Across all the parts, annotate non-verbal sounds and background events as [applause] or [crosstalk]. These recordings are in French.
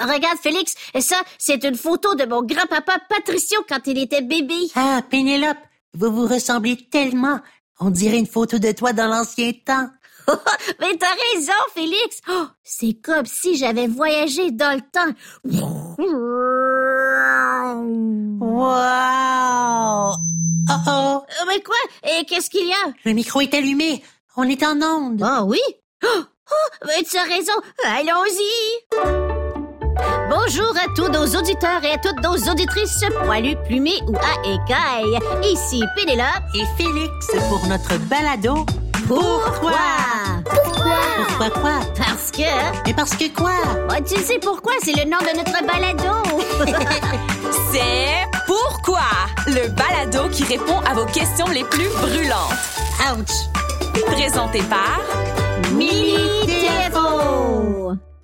Regarde, Félix, ça, c'est une photo de mon grand-papa Patricio quand il était bébé. Ah, Pénélope, vous vous ressemblez tellement. On dirait une photo de toi dans l'ancien temps. [laughs] Mais t'as raison, Félix. Oh, c'est comme si j'avais voyagé dans le temps. Wow! Oh oh! Mais quoi? Et qu'est-ce qu'il y a? Le micro est allumé. On est en onde. Ah oui? Oh, oh, mais tu as raison. Allons-y. Bonjour à tous nos auditeurs et à toutes nos auditrices poilues, plumées ou à écailles. Ici Pénélope. Et Félix pour notre balado. Pourquoi? Pourquoi? Pourquoi? Quoi? Parce que... Mais parce que quoi? Oh, tu sais pourquoi? C'est le nom de notre balado. [laughs] C'est Pourquoi? Le balado qui répond à vos questions les plus brûlantes. Ouch! Présenté par Mini TFO.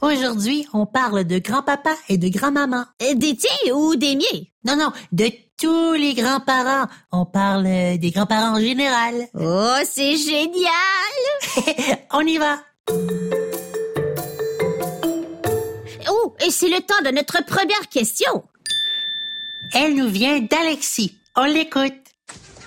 Aujourd'hui, on parle de grand-papa et de grand-maman. Euh, Des tiens ou des miens? Non, non, de tous les grands-parents. On parle euh, des grands-parents en général. [laughs] Oh, c'est génial! On y va. Oh, et c'est le temps de notre première question. Elle nous vient d'Alexis. On l'écoute.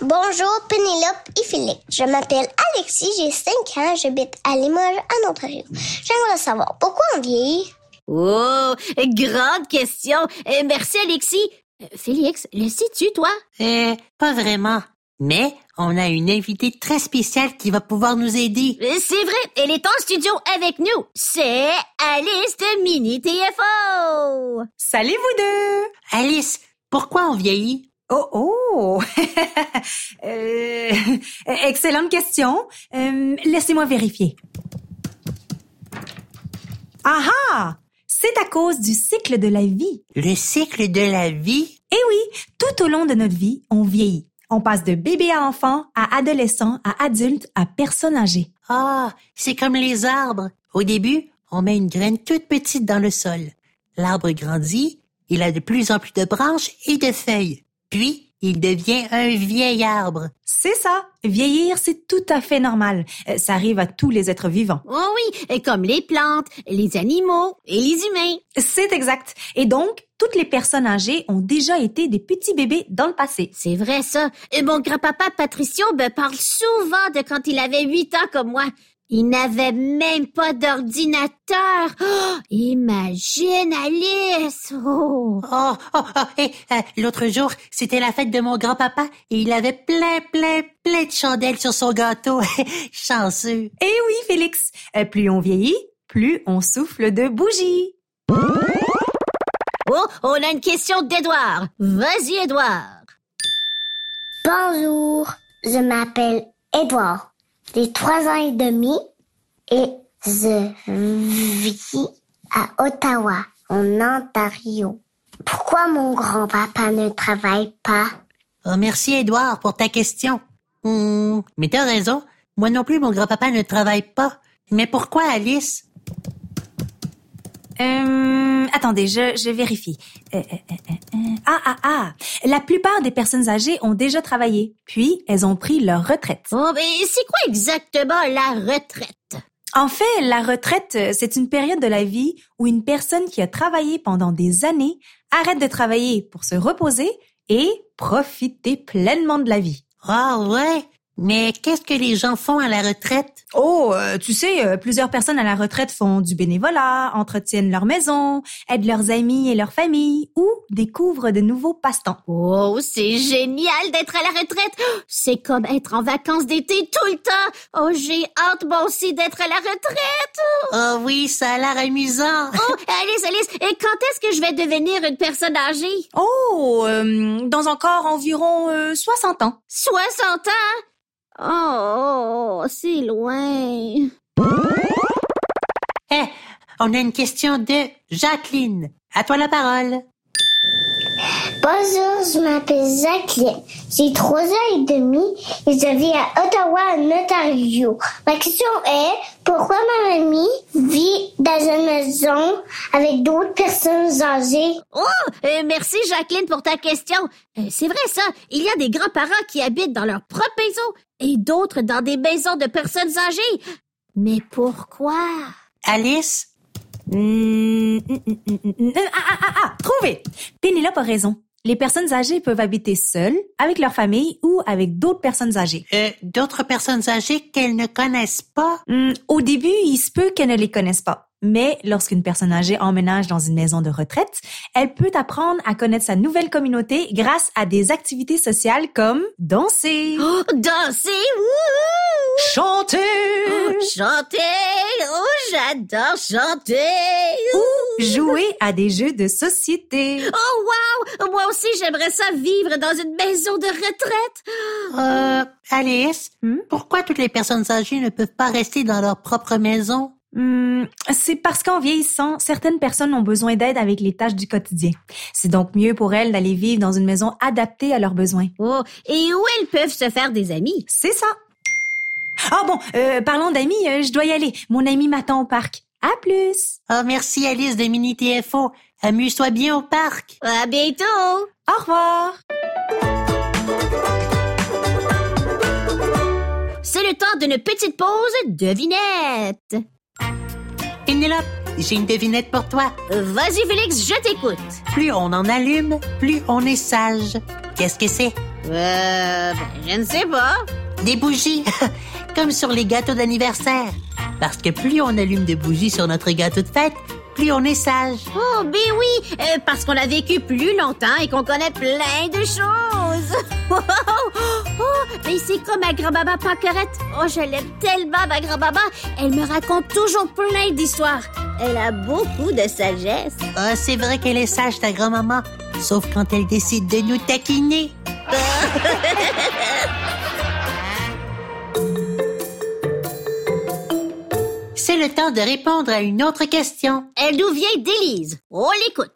Bonjour Pénélope et Philippe. Je m'appelle Alexis, j'ai 5 ans, j'habite à Limoges, en Ontario. J'aimerais savoir pourquoi on vieillit. Oh, grande question. Euh, merci, Alexis. Euh, Félix, le sais-tu, toi? Euh, pas vraiment. Mais on a une invitée très spéciale qui va pouvoir nous aider. Euh, C'est vrai, elle est en studio avec nous. C'est Alice de Mini TFO. Salut vous deux! Alice, pourquoi on vieillit? Oh oh! [laughs] Euh, excellente question. Euh, Laissez-moi vérifier. Ah ah! C'est à cause du cycle de la vie. Le cycle de la vie? Eh oui, tout au long de notre vie, on vieillit. On passe de bébé à enfant, à adolescent, à adulte, à personne âgée. Ah, c'est comme les arbres. Au début, on met une graine toute petite dans le sol. L'arbre grandit, il a de plus en plus de branches et de feuilles. Puis, il devient un vieil arbre. C'est ça. Vieillir, c'est tout à fait normal. Euh, Ça arrive à tous les êtres vivants. Oh oui, euh, comme les plantes, les animaux et les humains. C'est exact. Et donc, toutes les personnes âgées ont déjà été des petits bébés dans le passé. C'est vrai, ça. Et mon grand-papa Patricio me parle souvent de quand il avait huit ans comme moi. Il n'avait même pas d'ordinateur. Oh, imagine, Alice. Oh. Oh, oh, oh, et euh, l'autre jour, c'était la fête de mon grand-papa et il avait plein, plein, plein de chandelles sur son gâteau. [laughs] Chanceux. Eh oui, Félix. Euh, plus on vieillit, plus on souffle de bougies. Oh, on a une question d'Edouard. Vas-y, Edouard. Bonjour, je m'appelle Edouard. J'ai 3 ans et demi et je vis à Ottawa, en Ontario. Pourquoi mon grand-papa ne travaille pas? Oh, merci, Edouard, pour ta question. Hmm, mais t'as raison. Moi non plus, mon grand-papa ne travaille pas. Mais pourquoi, Alice? Euh, attendez, je, je vérifie. Euh, euh, euh, euh, ah, ah, ah. La plupart des personnes âgées ont déjà travaillé, puis elles ont pris leur retraite. Oh, mais c'est quoi exactement la retraite? En fait, la retraite, euh, c'est une période de la vie où une personne qui a travaillé pendant des années arrête de travailler pour se reposer et profiter pleinement de la vie. Ah ouais? Mais qu'est-ce que les gens font à la retraite? Oh, euh, tu sais, euh, plusieurs personnes à la retraite font du bénévolat, entretiennent leur maison, aident leurs amis et leur famille ou découvrent de nouveaux passe-temps. Oh, c'est génial d'être à la retraite. Oh, C'est comme être en vacances d'été tout le temps. Oh, j'ai hâte moi aussi d'être à la retraite. Oh oui, ça a l'air amusant. Oh, [laughs] Alice, Alice, et quand est-ce que je vais devenir une personne âgée? Oh, euh, dans encore environ euh, 60 ans. 60 ans? Oh, c'est loin. Eh, on a une question de Jacqueline. À toi la parole. Bonjour, je m'appelle Jacqueline. J'ai 3 ans et demi et je vis à Ottawa, en Ontario. Ma question est, pourquoi ma mamie vit dans une maison avec d'autres personnes âgées? Oh, euh, merci Jacqueline pour ta question. Euh, c'est vrai ça, il y a des grands-parents qui habitent dans leur propre maison et d'autres dans des maisons de personnes âgées. Mais pourquoi? Alice? Hmm. Ah, ah, ah, ah, trouvé! Pénélope a raison. Les personnes âgées peuvent habiter seules, avec leur famille ou avec d'autres personnes âgées. Euh, D'autres personnes âgées qu'elles ne connaissent pas? Au début, il se peut qu'elle ne les connaisse pas. Mais lorsqu'une personne âgée emménage dans une maison de retraite, elle peut apprendre à connaître sa nouvelle communauté grâce à des activités sociales comme danser, Oh, danser, wouhou! chanter Oh, chanter, oh, j'adore chanter. ou jouer à des jeux de société. Oh, wow! Moi aussi, j'aimerais ça vivre dans une maison de retraite. Euh, Alice, Hmm? pourquoi toutes les personnes âgées ne peuvent pas rester dans leur propre maison? Hmm, c'est parce qu'en vieillissant, certaines personnes ont besoin d'aide avec les tâches du quotidien. C'est donc mieux pour elles d'aller vivre dans une maison adaptée à leurs besoins. Oh, et où elles peuvent se faire des amis? C'est ça. Ah bon, euh, parlons d'amis, euh, je dois y aller. Mon ami m'attend au parc. À plus. Oh, merci Alice de Mini TFO. Amuse-toi bien au parc. À bientôt! Au revoir. C'est le temps d'une petite pause devinette. Pénélope, j'ai une devinette pour toi. Vas-y, Félix, je t'écoute. Plus on en allume, plus on est sage. Qu'est-ce que c'est? Euh, ben, je ne sais pas. Des bougies, [laughs] comme sur les gâteaux d'anniversaire. Parce que plus on allume de bougies sur notre gâteau de fête, plus on est sage. Oh, ben oui, euh, parce qu'on a vécu plus longtemps et qu'on connaît plein de choses. [laughs] oh, mais c'est comme ma grand-maman Paquerette. Oh, je l'aime tellement, ma grand-maman. Elle me raconte toujours plein d'histoires. Elle a beaucoup de sagesse. Ah, c'est vrai qu'elle est sage, ta grand-maman. Sauf quand elle décide de nous taquiner. [laughs] C'est le temps de répondre à une autre question. Elle nous vient d'Élise? On l'écoute.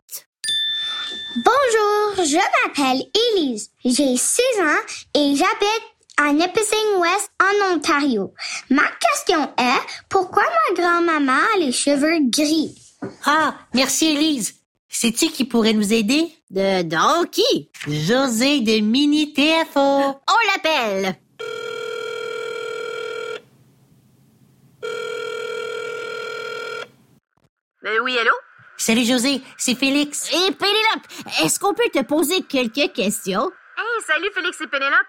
Bonjour, je m'appelle Elise. J'ai 6 ans et j'habite à Nipissing West en Ontario. Ma question est, pourquoi ma grand-maman a les cheveux gris? Ah, merci Élise. Sais-tu qui pourrait nous aider? De donc qui? José de Mini TFO. On l'appelle. Euh, oui, allô? Salut José, c'est Félix. Et Pénélope, est-ce qu'on peut te poser quelques questions? Hey, salut Félix et Pénélope.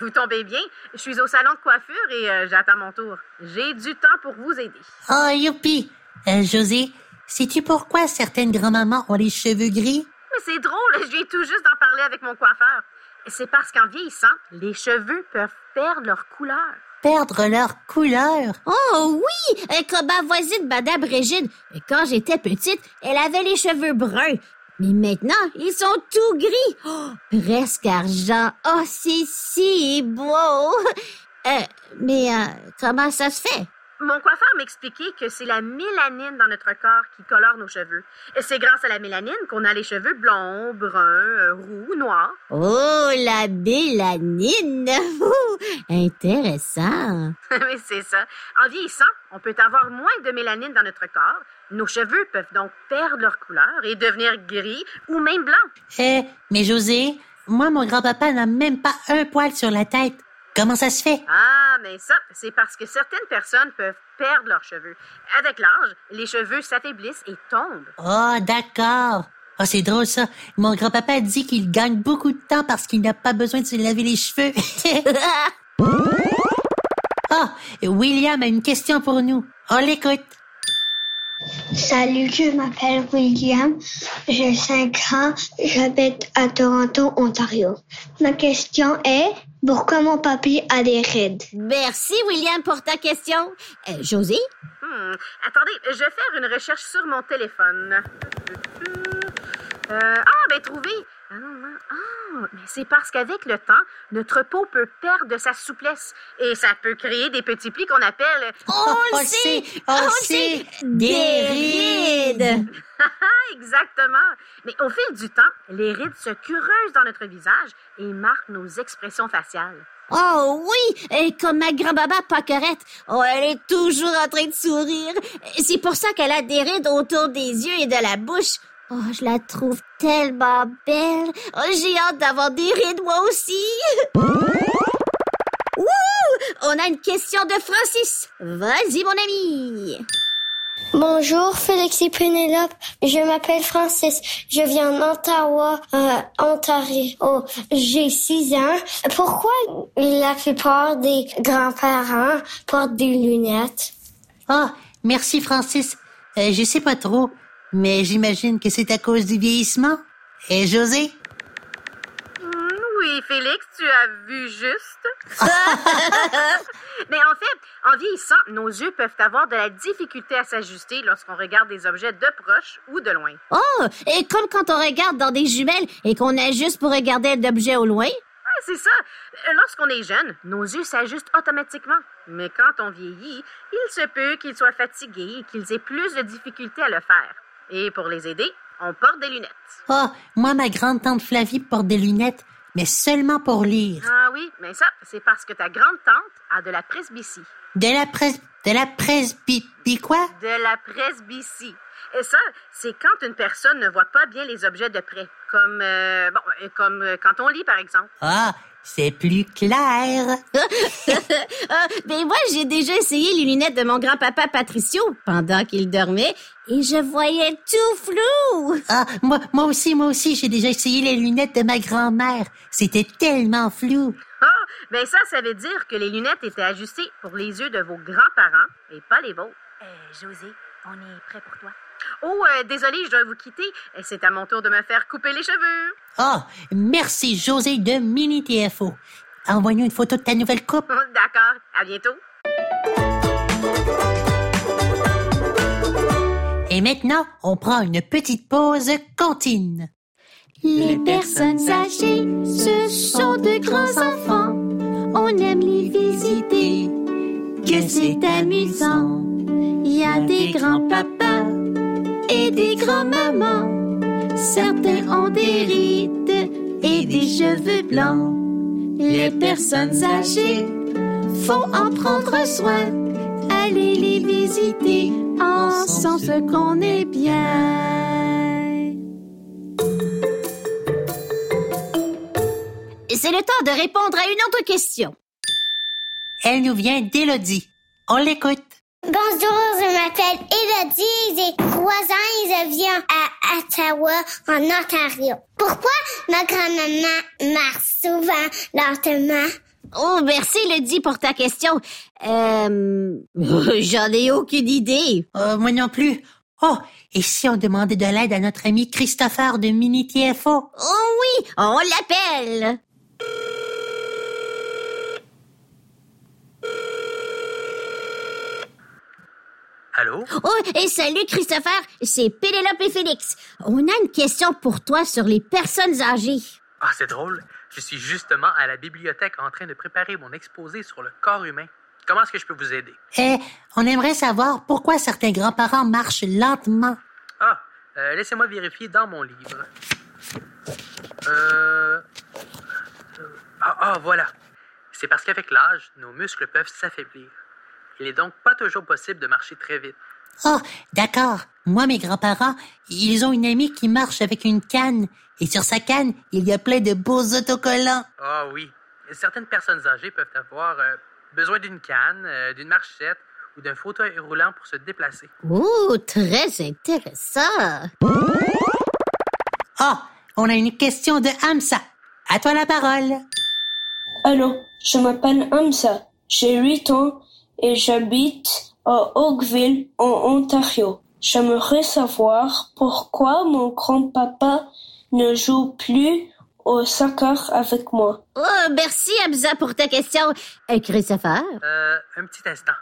Vous tombez bien? Je suis au salon de coiffure et euh, j'attends mon tour. J'ai du temps pour vous aider. Oh, youpi. Euh, José, sais-tu pourquoi certaines grand-mamans ont les cheveux gris? Mais c'est drôle, je viens tout juste d'en parler avec mon coiffeur. C'est parce qu'en vieillissant, les cheveux peuvent perdre leur couleur. Perdre leur couleur. Oh oui, comme ma voisine Madame Régine. Quand j'étais petite, elle avait les cheveux bruns. Mais maintenant, ils sont tout gris. Oh, presque argent. Oh, c'est si beau. Euh, mais euh, comment ça se fait? Mon coiffeur m'expliquait que c'est la mélanine dans notre corps qui colore nos cheveux. Et c'est grâce à la mélanine qu'on a les cheveux blonds, bruns, euh, roux, noirs. Oh, la mélanine. [laughs] Intéressant. [laughs] Oui, c'est ça. En vieillissant, on peut avoir moins de mélanine dans notre corps. Nos cheveux peuvent donc perdre leur couleur et devenir gris ou même blancs. Eh, mais José, moi, mon grand-papa n'a même pas un poil sur la tête. Comment ça se fait? Ah, mais ça, c'est parce que certaines personnes peuvent perdre leurs cheveux. Avec l'âge, les cheveux s'affaiblissent et tombent. Oh, d'accord. Oh, c'est drôle ça. Mon grand-papa dit qu'il gagne beaucoup de temps parce qu'il n'a pas besoin de se laver les cheveux. [laughs] Ah, William a une question pour nous. On l'écoute. Salut, je m'appelle William, j'ai 5 ans, j'habite à Toronto, Ontario. Ma question est, pourquoi mon papy a des rides? Merci, William, pour ta question. Euh, José? Hmm, Attendez, je vais faire une recherche sur mon téléphone. Euh, ah, ben trouvé. Ah, non, non. Ah, mais c'est parce qu'avec le temps, notre peau peut perdre de sa souplesse et ça peut créer des petits plis qu'on appelle On [laughs] On le sait! On sait! Des des rides! [laughs] Exactement. Mais au fil du temps, les rides se creusent dans notre visage et marquent nos expressions faciales. Oh oui, et comme ma grand-maman Paquerette. Oh, elle est toujours en train de sourire. C'est pour ça qu'elle a des rides autour des yeux et de la bouche. Oh, je la trouve tellement belle. Oh, j'ai hâte d'avoir des rides moi aussi. Wouh! On a une question de Francis. Vas-y, mon ami. Bonjour Félix et Pénélope, je m'appelle Francis, je viens d'Ottawa, euh, Ontario. Oh, j'ai 6 ans. Pourquoi la plupart des grands-parents portent des lunettes? Ah, merci Francis. Euh, je sais pas trop, mais j'imagine que c'est à cause du vieillissement. Et José? Hmm, Oui, Félix, tu as vu juste. [laughs] Mais en fait, en vieillissant, nos yeux peuvent avoir de la difficulté à s'ajuster lorsqu'on regarde des objets de proche ou de loin. Oh, et comme quand on regarde dans des jumelles et qu'on ajuste pour regarder l'objet au loin? Ah, c'est ça. Euh, Lorsqu'on est jeune, nos yeux s'ajustent automatiquement. Mais quand on vieillit, il se peut qu'ils soient fatigués et qu'ils aient plus de difficultés à le faire. Et pour les aider, on porte des lunettes. Ah, moi, ma grande-tante Flavie porte des lunettes, mais seulement pour lire. Ah oui, mais ça, c'est parce que ta grande-tante a de la presbytie. De la presse... De la presby... quoi? De la presbytie. Et ça, c'est quand une personne ne voit pas bien les objets de près. Comme, euh, bon, euh, comme euh, quand on lit, par exemple. Ah, c'est plus clair. [laughs] Ah, ben moi, j'ai déjà essayé les lunettes de mon grand-papa Patricio pendant qu'il dormait et je voyais tout flou. Ah, moi, moi aussi, moi aussi, j'ai déjà essayé les lunettes de ma grand-mère. C'était tellement flou. Ah, ben ça, ça veut dire que les lunettes étaient ajustées pour les yeux de vos grands-parents et pas les vôtres. Euh, José, on est prêt pour toi. Oh, euh, désolé, je dois vous quitter. Euh, C'est à mon tour de me faire couper les cheveux. Ah, merci José de Mini TFO. Envoie-nous une photo de ta nouvelle coupe. [laughs] D'accord, à bientôt. Et maintenant, on prend une petite pause cantine. Les personnes âgées, ce sont de grands enfants. On aime les visiter, que c'est amusant. Il y a des grands-papas et des grands-mamans. Certains ont des rides et des cheveux blancs. Les personnes âgées, faut en prendre soin. Allez les visiter, en sens qu'on est bien. C'est le temps de répondre à une autre question. Elle nous vient d'Élodie. On l'écoute. Bonjour, je m'appelle Elodie, j'ai trois ans et je viens à Ottawa, en Ontario. Pourquoi ma grand-maman marche souvent lentement? Oh, merci Lydie pour ta question. Euh, [laughs] j'en ai aucune idée. Euh, moi non plus. Oh, et si on demandait de l'aide à notre ami Christopher de Mini TFO? Oh oui, on l'appelle. Allô? Oh, et salut Christopher, c'est Pénélope et Félix. On a une question pour toi sur les personnes âgées. Ah, c'est drôle. Je suis justement à la bibliothèque en train de préparer mon exposé sur le corps humain. Comment est-ce que je peux vous aider? Eh, on aimerait savoir pourquoi certains grands-parents marchent lentement. Ah, euh, laissez-moi vérifier dans mon livre. Euh... Ah, ah, voilà. C'est parce qu'avec l'âge, nos muscles peuvent s'affaiblir. Il n'est donc pas toujours possible de marcher très vite. Oh, d'accord. Moi, mes grands-parents, ils ont une amie qui marche avec une canne. Et sur sa canne, il y a plein de beaux autocollants. Ah oui. Certaines personnes âgées peuvent avoir euh, besoin d'une canne, euh, d'une marchette ou d'un fauteuil roulant pour se déplacer. Oh, très intéressant. Ah, on a une question de Hamza. À toi la parole. Allô, je m'appelle Hamza, j'ai 8 ans et j'habite à Oakville, en Ontario. J'aimerais savoir pourquoi mon grand-papa ne joue plus au soccer avec moi. Oh, merci Hamza pour ta question. Euh, Christopher? Euh, un petit instant.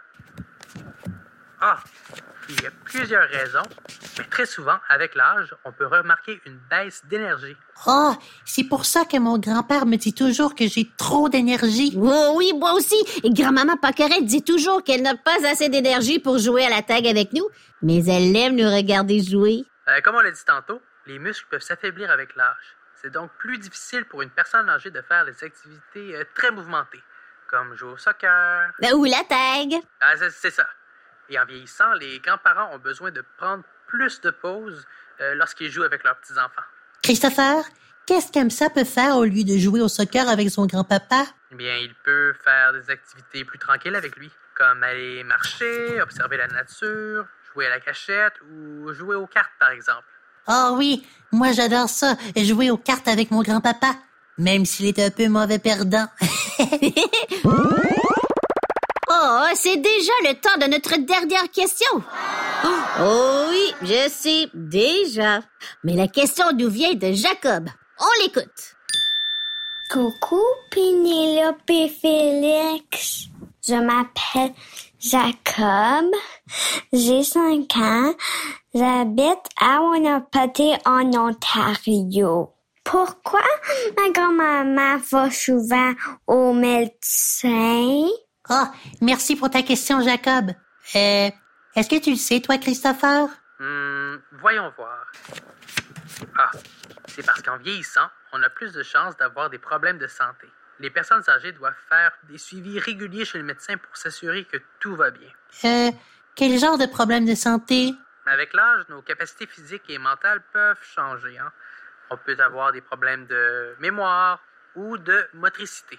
Ah, il y a plusieurs raisons, mais très souvent, avec l'âge, on peut remarquer une baisse d'énergie. Oh, c'est pour ça que mon grand-père me dit toujours que j'ai trop d'énergie. Oh oui, moi aussi. Et grand-maman Paqueret dit toujours qu'elle n'a pas assez d'énergie pour jouer à la tag avec nous, mais elle aime nous regarder jouer. Euh, comme on l'a dit tantôt, les muscles peuvent s'affaiblir avec l'âge. C'est donc plus difficile pour une personne âgée de faire des activités euh, très mouvementées, comme jouer au soccer. Ben, Ou la tag. Ah, c'est ça. Et en vieillissant, les grands-parents ont besoin de prendre plus de pauses euh, lorsqu'ils jouent avec leurs petits-enfants. Christopher, qu'est-ce qu'Hamza peut faire au lieu de jouer au soccer avec son grand-papa? Eh bien, il peut faire des activités plus tranquilles avec lui, comme aller marcher, observer la nature, Jouer à la cachette ou jouer aux cartes, par exemple. Oh oui, moi j'adore ça, jouer aux cartes avec mon grand-papa, même s'il est un peu mauvais perdant. [laughs] Oh, c'est déjà le temps de notre dernière question. Oh oui, je sais, déjà. Mais la question nous vient de Jacob. On l'écoute. Coucou Pénélope et Félix. Je m'appelle Jacob. J'ai 5 ans. J'habite à Winnipeg en Ontario. Pourquoi ma grand-maman va souvent au médecin? Oh, merci pour ta question, Jacob. Euh, est-ce que tu le sais, toi, Christopher? Hmm, voyons voir. Ah, c'est parce qu'en vieillissant, on a plus de chances d'avoir des problèmes de santé. Les personnes âgées doivent faire des suivis réguliers chez le médecin pour s'assurer que tout va bien. Euh, quel genre de problème de santé? Avec l'âge, nos capacités physiques et mentales peuvent changer. Hein. On peut avoir des problèmes de mémoire ou de motricité,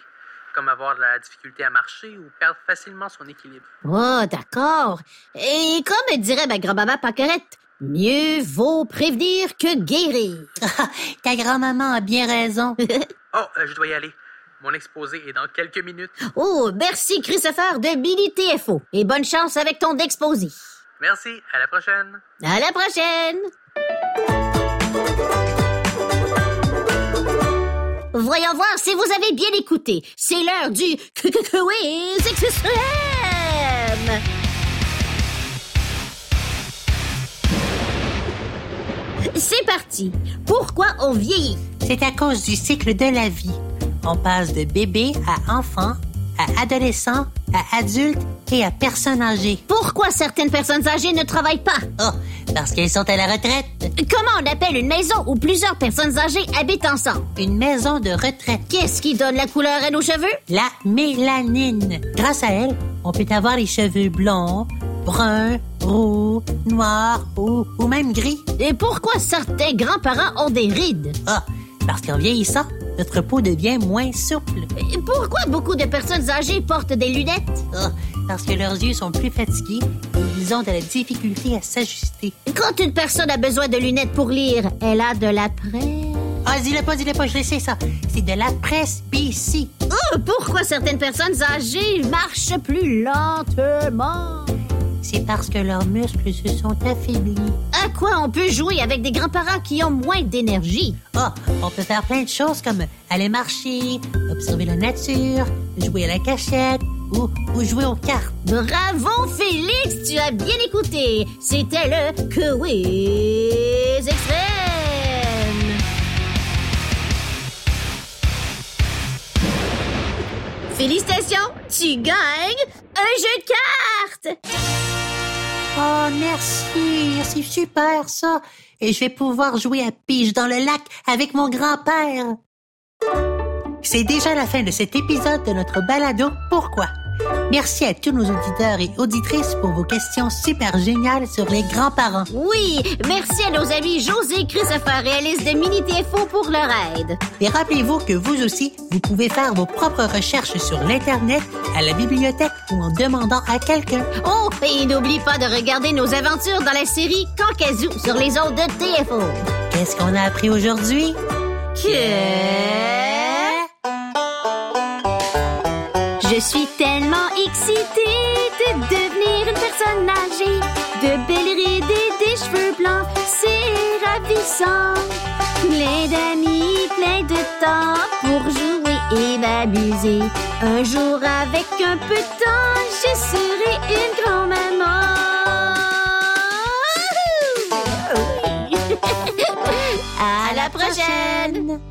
comme avoir de la difficulté à marcher ou perdre facilement son équilibre. Oh, d'accord. Et comme dirait ma grand-maman Paquerette, mieux vaut prévenir que guérir. [laughs] Ta grand-maman a bien raison. [laughs] Oh, euh, je dois y aller. Mon exposé est dans quelques minutes. Oh, merci Christopher de Billy TFO. Et bonne chance avec ton exposé. Merci, à la prochaine. À la prochaine. Voyons voir si vous avez bien écouté. C'est l'heure du [laughs] quiz. C'est parti. Pourquoi on vieillit? C'est à cause du cycle de la vie. On passe de bébé à enfant, à adolescent, à adulte et à personne âgée. Pourquoi certaines personnes âgées ne travaillent pas? Oh, parce qu'elles sont à la retraite. Comment on appelle une maison où plusieurs personnes âgées habitent ensemble? Une maison de retraite. Qu'est-ce qui donne la couleur à nos cheveux? La mélanine. Grâce à elle, on peut avoir les cheveux blonds, bruns, roux, noirs ou, ou même gris. Et pourquoi certains grands-parents ont des rides? Ah, parce qu'en vieillissant, notre peau devient moins souple. Pourquoi beaucoup de personnes âgées portent des lunettes? Ah, parce que leurs yeux sont plus fatigués et ils ont de la difficulté à s'ajuster. Quand une personne a besoin de lunettes pour lire, elle a de la presse. Ah, dis-le pas, dis-le pas, je le sais ça. C'est de la presbytie. Oh, pourquoi certaines personnes âgées marchent plus lentement? C'est parce que leurs muscles se sont affaiblis. À quoi on peut jouer avec des grands-parents qui ont moins d'énergie? Ah, on peut faire plein de choses comme aller marcher, observer la nature, jouer à la cachette ou, ou jouer aux cartes. Bravo, Félix, tu as bien écouté. C'était le quiz extrême. Félicitations, tu gagnes un jeu de cartes. Oh, merci, c'est super ça. Et je vais pouvoir jouer à pige dans le lac avec mon grand-père. C'est déjà la fin de cet épisode de notre balado Pourquoi? Merci à tous nos auditeurs et auditrices pour vos questions super géniales sur les grands-parents. Oui, merci à nos amis José, Christopher et Alice de Mini TFO pour leur aide. Et rappelez-vous que vous aussi, vous pouvez faire vos propres recherches sur l'Internet, à la bibliothèque ou en demandant à quelqu'un. Oh, et n'oublie pas de regarder nos aventures dans la série Cancazou sur les ondes de TFO. Qu'est-ce qu'on a appris aujourd'hui? Que... Je suis Excité de devenir une personne âgée, de belles rides et des cheveux blancs, c'est ravissant. Plein d'amis, plein de temps pour jouer et m'amuser. Un jour avec un peu de temps, je serai une grand-maman. [laughs] à la prochaine!